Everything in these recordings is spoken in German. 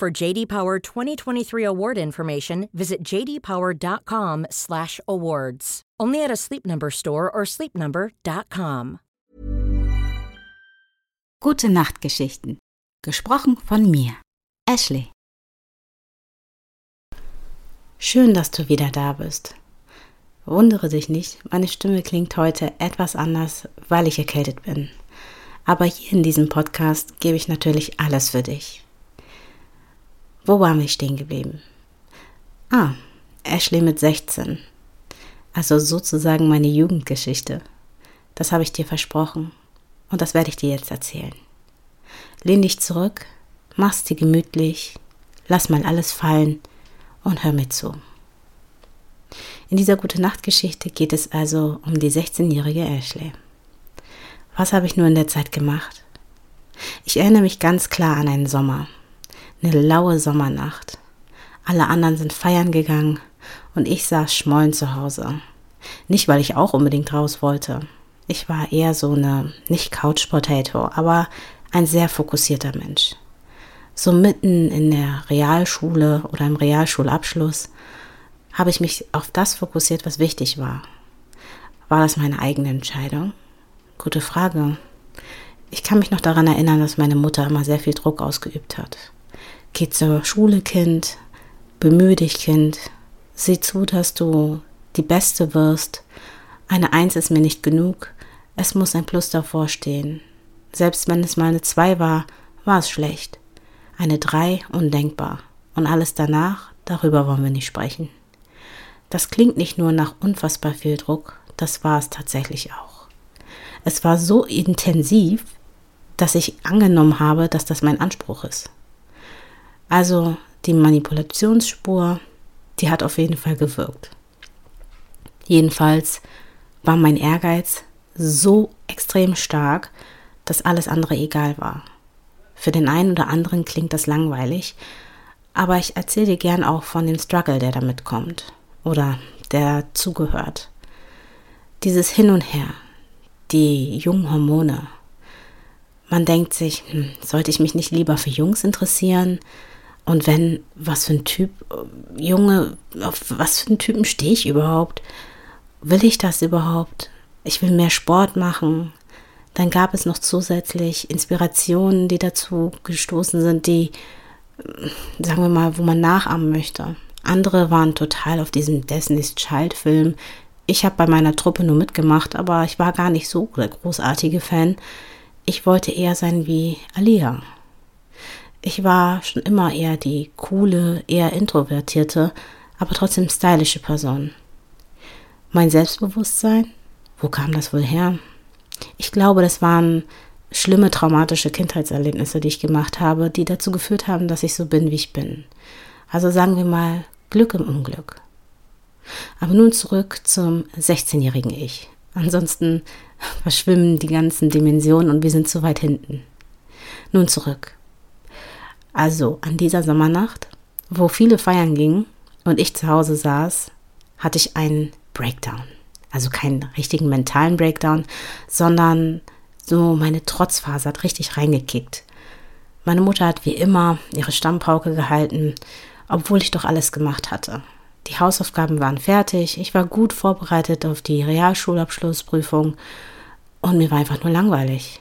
For JD Power 2023 award information, visit jdpower.com/awards. Only at a Sleep Number store or sleepnumber.com. Gute Nachtgeschichten. Gesprochen von mir, Ashley. Schön, dass du wieder da bist. Wundere dich nicht, meine Stimme klingt heute etwas anders, weil ich erkältet bin. Aber hier in diesem Podcast gebe ich natürlich alles für dich. Wo waren wir stehen geblieben? Ah, Ashley mit 16. Also sozusagen meine Jugendgeschichte. Das habe ich dir versprochen und das werde ich dir jetzt erzählen. Lehn dich zurück, mach's dir gemütlich, lass mal alles fallen und hör mir zu. In dieser Gute Nacht Geschichte geht es also um die 16-jährige Ashley. Was habe ich nur in der Zeit gemacht? Ich erinnere mich ganz klar an einen Sommer. Eine laue Sommernacht. Alle anderen sind feiern gegangen und ich saß schmollen zu Hause. Nicht, weil ich auch unbedingt raus wollte. Ich war eher so eine, nicht Couch Potato, aber ein sehr fokussierter Mensch so mitten in der Realschule oder im Realschulabschluss habe ich mich auf das fokussiert, was wichtig war. War das meine eigene Entscheidung? Gute Frage. Ich kann mich noch daran erinnern, dass meine Mutter immer sehr viel Druck ausgeübt hat. Geh zur Schule, Kind, bemühe dich, Kind, sieh zu, dass du die Beste wirst. Eine Eins ist mir nicht genug, es muss ein Plus davor stehen. Selbst wenn es mal eine Zwei war, war es schlecht. Eine 3 undenkbar. Und alles danach, darüber wollen wir nicht sprechen. Das klingt nicht nur nach unfassbar viel Druck, das war es tatsächlich auch. Es war so intensiv, dass ich angenommen habe, dass das mein Anspruch ist. Also die Manipulationsspur, die hat auf jeden Fall gewirkt. Jedenfalls war mein Ehrgeiz so extrem stark, dass alles andere egal war. Für den einen oder anderen klingt das langweilig, aber ich erzähle dir gern auch von dem Struggle, der damit kommt oder der zugehört. Dieses Hin und Her, die jungen Hormone. Man denkt sich, hm, sollte ich mich nicht lieber für Jungs interessieren? Und wenn, was für ein Typ, Junge, auf was für einen Typen stehe ich überhaupt? Will ich das überhaupt? Ich will mehr Sport machen. Dann gab es noch zusätzlich Inspirationen, die dazu gestoßen sind, die, sagen wir mal, wo man nachahmen möchte. Andere waren total auf diesem Destiny's Child Film. Ich habe bei meiner Truppe nur mitgemacht, aber ich war gar nicht so der großartige Fan. Ich wollte eher sein wie Alia. Ich war schon immer eher die coole, eher introvertierte, aber trotzdem stylische Person. Mein Selbstbewusstsein? Wo kam das wohl her? Ich glaube, das waren schlimme traumatische Kindheitserlebnisse, die ich gemacht habe, die dazu geführt haben, dass ich so bin, wie ich bin. Also sagen wir mal Glück im Unglück. Aber nun zurück zum 16-jährigen Ich. Ansonsten verschwimmen die ganzen Dimensionen und wir sind zu weit hinten. Nun zurück. Also an dieser Sommernacht, wo viele feiern gingen und ich zu Hause saß, hatte ich einen Breakdown. Also keinen richtigen mentalen Breakdown, sondern so meine Trotzphase hat richtig reingekickt. Meine Mutter hat wie immer ihre Stammpauke gehalten, obwohl ich doch alles gemacht hatte. Die Hausaufgaben waren fertig, ich war gut vorbereitet auf die Realschulabschlussprüfung und mir war einfach nur langweilig.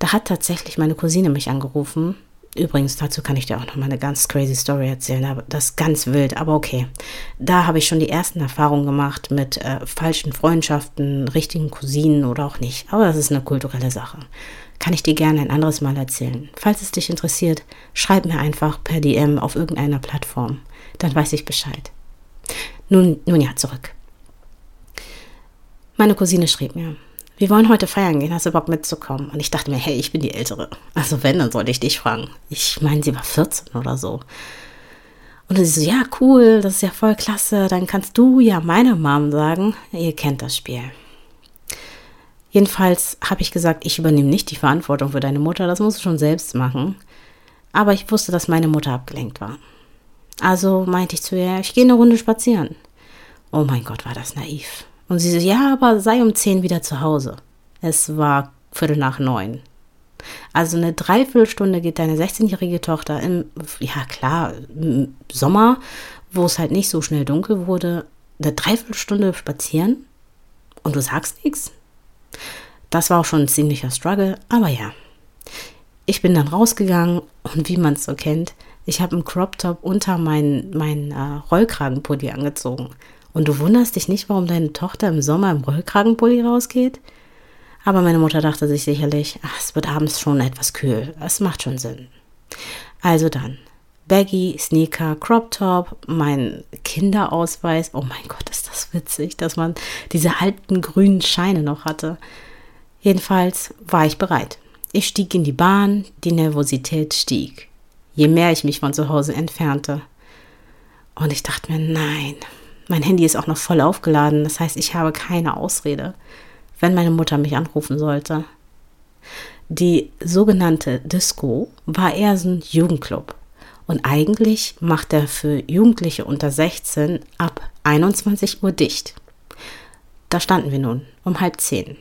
Da hat tatsächlich meine Cousine mich angerufen Übrigens, dazu kann ich dir auch noch mal eine ganz crazy Story erzählen, aber das ist ganz wild, aber okay. Da habe ich schon die ersten Erfahrungen gemacht mit äh, falschen Freundschaften, richtigen Cousinen oder auch nicht. Aber das ist eine kulturelle Sache. Kann ich dir gerne ein anderes Mal erzählen. Falls es dich interessiert, schreib mir einfach per DM auf irgendeiner Plattform. Dann weiß ich Bescheid. Nun, nun ja, zurück. Meine Cousine schrieb mir, wir wollen heute feiern gehen, hast du Bock mitzukommen? Und ich dachte mir, hey, ich bin die Ältere. Also wenn, dann sollte ich dich fragen. Ich meine, sie war 14 oder so. Und sie so, ja, cool, das ist ja voll klasse. Dann kannst du ja meiner Mom sagen, ihr kennt das Spiel. Jedenfalls habe ich gesagt, ich übernehme nicht die Verantwortung für deine Mutter, das musst du schon selbst machen. Aber ich wusste, dass meine Mutter abgelenkt war. Also meinte ich zu ihr, ich gehe eine Runde spazieren. Oh mein Gott, war das naiv. Und sie so, ja, aber sei um zehn wieder zu Hause. Es war Viertel nach neun. Also eine Dreiviertelstunde geht deine 16-jährige Tochter im, ja klar, im Sommer, wo es halt nicht so schnell dunkel wurde, eine Dreiviertelstunde spazieren und du sagst nichts. Das war auch schon ein ziemlicher Struggle, aber ja. Ich bin dann rausgegangen und wie man es so kennt, ich habe einen Crop Top unter meinen mein, äh, Rollkragenpulli angezogen. Und du wunderst dich nicht, warum deine Tochter im Sommer im Rollkragenpulli rausgeht? Aber meine Mutter dachte sich sicherlich, ach, es wird abends schon etwas kühl. Es macht schon Sinn. Also dann, Baggy, Sneaker, Crop Top, mein Kinderausweis. Oh mein Gott, ist das witzig, dass man diese alten grünen Scheine noch hatte. Jedenfalls war ich bereit. Ich stieg in die Bahn, die Nervosität stieg. Je mehr ich mich von zu Hause entfernte. Und ich dachte mir, nein, mein Handy ist auch noch voll aufgeladen. Das heißt, ich habe keine Ausrede, wenn meine Mutter mich anrufen sollte. Die sogenannte Disco war eher so ein Jugendclub. Und eigentlich macht er für Jugendliche unter 16 ab 21 Uhr dicht. Da standen wir nun, um halb zehn.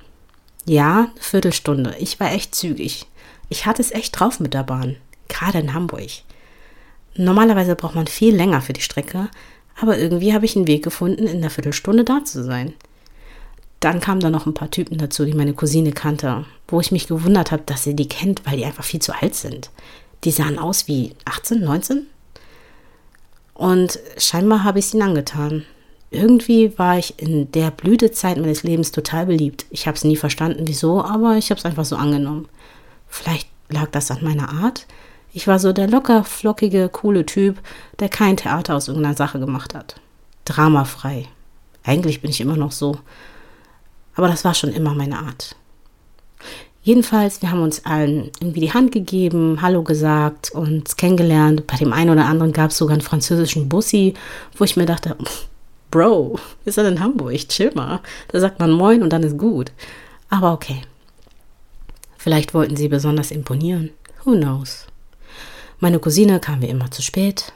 Ja, eine Viertelstunde. Ich war echt zügig. Ich hatte es echt drauf mit der Bahn, gerade in Hamburg. Normalerweise braucht man viel länger für die Strecke, aber irgendwie habe ich einen Weg gefunden, in einer Viertelstunde da zu sein. Dann kamen da noch ein paar Typen dazu, die meine Cousine kannte, wo ich mich gewundert habe, dass sie die kennt, weil die einfach viel zu alt sind. Die sahen aus wie 18, 19. Und scheinbar habe ich es ihnen angetan. Irgendwie war ich in der Blütezeit meines Lebens total beliebt. Ich habe es nie verstanden, wieso, aber ich habe es einfach so angenommen. Vielleicht lag das an meiner Art. Ich war so der locker, flockige, coole Typ, der kein Theater aus irgendeiner Sache gemacht hat. Dramafrei. Eigentlich bin ich immer noch so. Aber das war schon immer meine Art. Jedenfalls, wir haben uns allen irgendwie die Hand gegeben, Hallo gesagt, uns kennengelernt. Bei dem einen oder anderen gab es sogar einen französischen Bussi, wo ich mir dachte, Bro, ist er in Hamburg? Chill mal. Da sagt man Moin und dann ist gut. Aber okay. Vielleicht wollten sie besonders imponieren. Who knows? Meine Cousine kam wie immer zu spät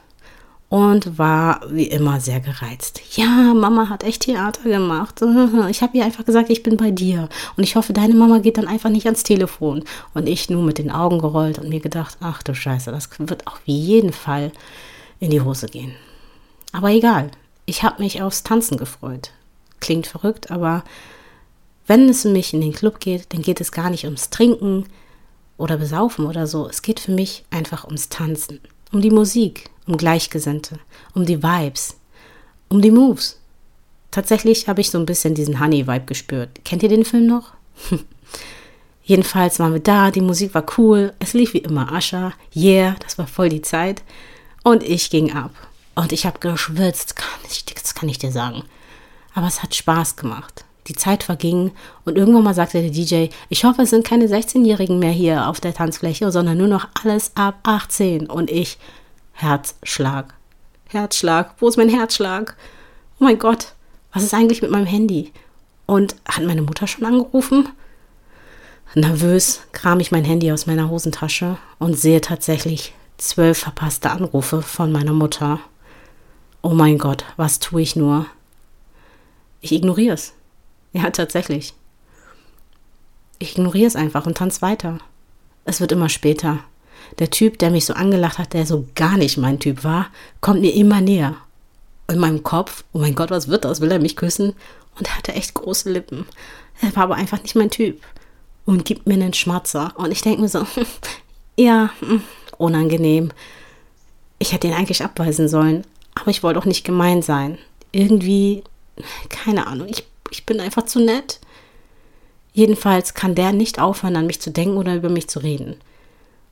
und war wie immer sehr gereizt. Ja, Mama hat echt Theater gemacht. Ich habe ihr einfach gesagt, ich bin bei dir. Und ich hoffe, deine Mama geht dann einfach nicht ans Telefon. Und ich nur mit den Augen gerollt und mir gedacht, ach du Scheiße, das wird auf jeden Fall in die Hose gehen. Aber egal, ich habe mich aufs Tanzen gefreut. Klingt verrückt, aber wenn es um mich in den Club geht, dann geht es gar nicht ums Trinken, oder besaufen oder so. Es geht für mich einfach ums Tanzen, um die Musik, um Gleichgesinnte, um die Vibes, um die Moves. Tatsächlich habe ich so ein bisschen diesen Honey-Vibe gespürt. Kennt ihr den Film noch? Jedenfalls waren wir da, die Musik war cool, es lief wie immer Ascher, yeah, das war voll die Zeit. Und ich ging ab. Und ich habe geschwitzt, kann ich, das kann ich dir sagen. Aber es hat Spaß gemacht. Die Zeit verging und irgendwann mal sagte der DJ, ich hoffe, es sind keine 16-Jährigen mehr hier auf der Tanzfläche, sondern nur noch alles ab 18. Und ich, Herzschlag. Herzschlag. Wo ist mein Herzschlag? Oh mein Gott, was ist eigentlich mit meinem Handy? Und hat meine Mutter schon angerufen? Nervös kram ich mein Handy aus meiner Hosentasche und sehe tatsächlich zwölf verpasste Anrufe von meiner Mutter. Oh mein Gott, was tue ich nur? Ich ignoriere es. Ja, tatsächlich. Ich ignoriere es einfach und tanze weiter. Es wird immer später. Der Typ, der mich so angelacht hat, der so gar nicht mein Typ war, kommt mir immer näher. In meinem Kopf, oh mein Gott, was wird das? Will er mich küssen? Und er hatte echt große Lippen. Er war aber einfach nicht mein Typ. Und gibt mir einen Schmatzer. Und ich denke mir so, ja, hm, unangenehm. Ich hätte ihn eigentlich abweisen sollen. Aber ich wollte auch nicht gemein sein. Irgendwie, keine Ahnung, ich ich bin einfach zu nett. Jedenfalls kann der nicht aufhören, an mich zu denken oder über mich zu reden.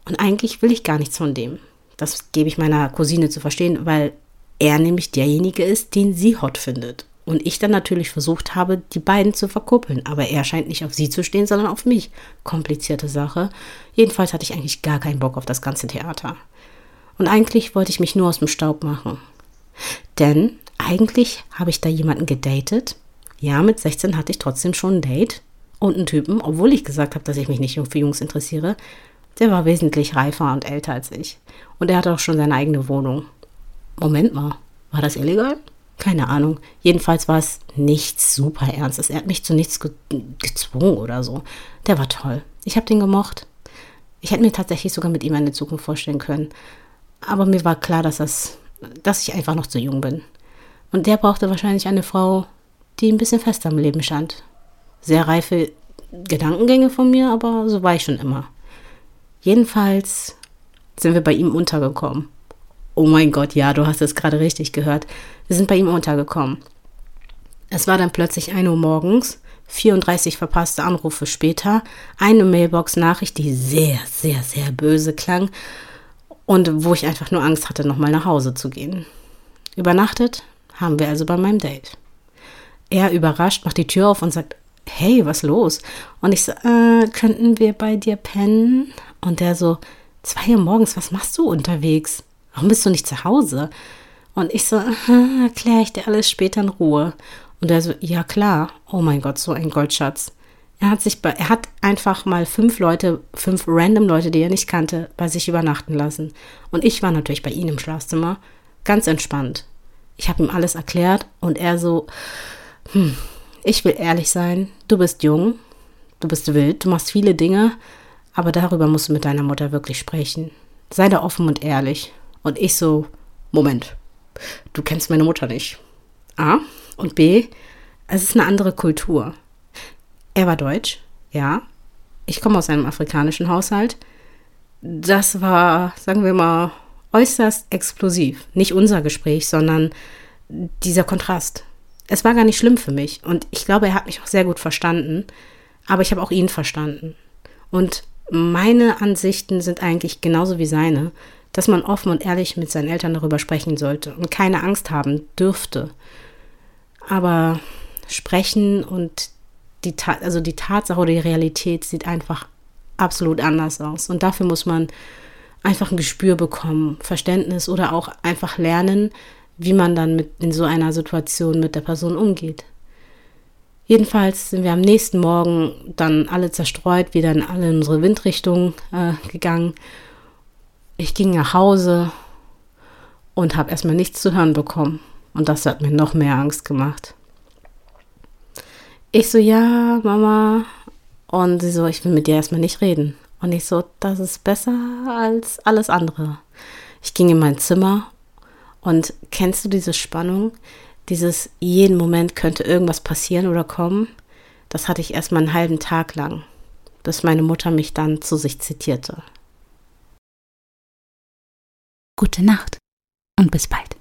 Und eigentlich will ich gar nichts von dem. Das gebe ich meiner Cousine zu verstehen, weil er nämlich derjenige ist, den sie hot findet. Und ich dann natürlich versucht habe, die beiden zu verkuppeln. Aber er scheint nicht auf sie zu stehen, sondern auf mich. Komplizierte Sache. Jedenfalls hatte ich eigentlich gar keinen Bock auf das ganze Theater. Und eigentlich wollte ich mich nur aus dem Staub machen. Denn eigentlich habe ich da jemanden gedatet. Ja, mit 16 hatte ich trotzdem schon ein Date. Und einen Typen, obwohl ich gesagt habe, dass ich mich nicht für Jungs interessiere. Der war wesentlich reifer und älter als ich. Und er hatte auch schon seine eigene Wohnung. Moment mal, war das illegal? Keine Ahnung. Jedenfalls war es nichts super Ernstes. Er hat mich zu nichts ge gezwungen oder so. Der war toll. Ich habe den gemocht. Ich hätte mir tatsächlich sogar mit ihm eine Zukunft vorstellen können. Aber mir war klar, dass, das, dass ich einfach noch zu jung bin. Und der brauchte wahrscheinlich eine Frau, die ein bisschen fester im Leben stand. Sehr reife Gedankengänge von mir, aber so war ich schon immer. Jedenfalls sind wir bei ihm untergekommen. Oh mein Gott, ja, du hast es gerade richtig gehört. Wir sind bei ihm untergekommen. Es war dann plötzlich 1 Uhr morgens, 34 verpasste Anrufe später, eine Mailbox-Nachricht, die sehr, sehr, sehr böse klang und wo ich einfach nur Angst hatte, nochmal nach Hause zu gehen. Übernachtet haben wir also bei meinem Date. Er überrascht macht die Tür auf und sagt, hey, was los? Und ich so, äh, könnten wir bei dir pennen? Und der so, zwei Uhr morgens, was machst du unterwegs? Warum bist du nicht zu Hause? Und ich so, erkläre ich dir alles später in Ruhe. Und er so, ja klar. Oh mein Gott, so ein Goldschatz. Er hat sich er hat einfach mal fünf Leute, fünf random Leute, die er nicht kannte, bei sich übernachten lassen. Und ich war natürlich bei ihm im Schlafzimmer, ganz entspannt. Ich habe ihm alles erklärt und er so, hm, ich will ehrlich sein, du bist jung, du bist wild, du machst viele Dinge, aber darüber musst du mit deiner Mutter wirklich sprechen. Sei da offen und ehrlich. Und ich so, Moment, du kennst meine Mutter nicht. A. Und B. Es ist eine andere Kultur. Er war deutsch, ja. Ich komme aus einem afrikanischen Haushalt. Das war, sagen wir mal, äußerst explosiv. Nicht unser Gespräch, sondern dieser Kontrast. Es war gar nicht schlimm für mich und ich glaube, er hat mich auch sehr gut verstanden, aber ich habe auch ihn verstanden. Und meine Ansichten sind eigentlich genauso wie seine dass man offen und ehrlich mit seinen Eltern darüber sprechen sollte und keine Angst haben dürfte. Aber sprechen und die, also die Tatsache oder die Realität sieht einfach absolut anders aus. Und dafür muss man einfach ein Gespür bekommen, Verständnis oder auch einfach lernen, wie man dann mit in so einer Situation mit der Person umgeht. Jedenfalls sind wir am nächsten Morgen dann alle zerstreut, wieder in alle unsere Windrichtungen äh, gegangen ich ging nach Hause und habe erstmal nichts zu hören bekommen. Und das hat mir noch mehr Angst gemacht. Ich so, ja, Mama. Und sie so, ich will mit dir erstmal nicht reden. Und ich so, das ist besser als alles andere. Ich ging in mein Zimmer und kennst du diese Spannung? Dieses jeden Moment könnte irgendwas passieren oder kommen? Das hatte ich erstmal einen halben Tag lang, bis meine Mutter mich dann zu sich zitierte. Gute Nacht und bis bald.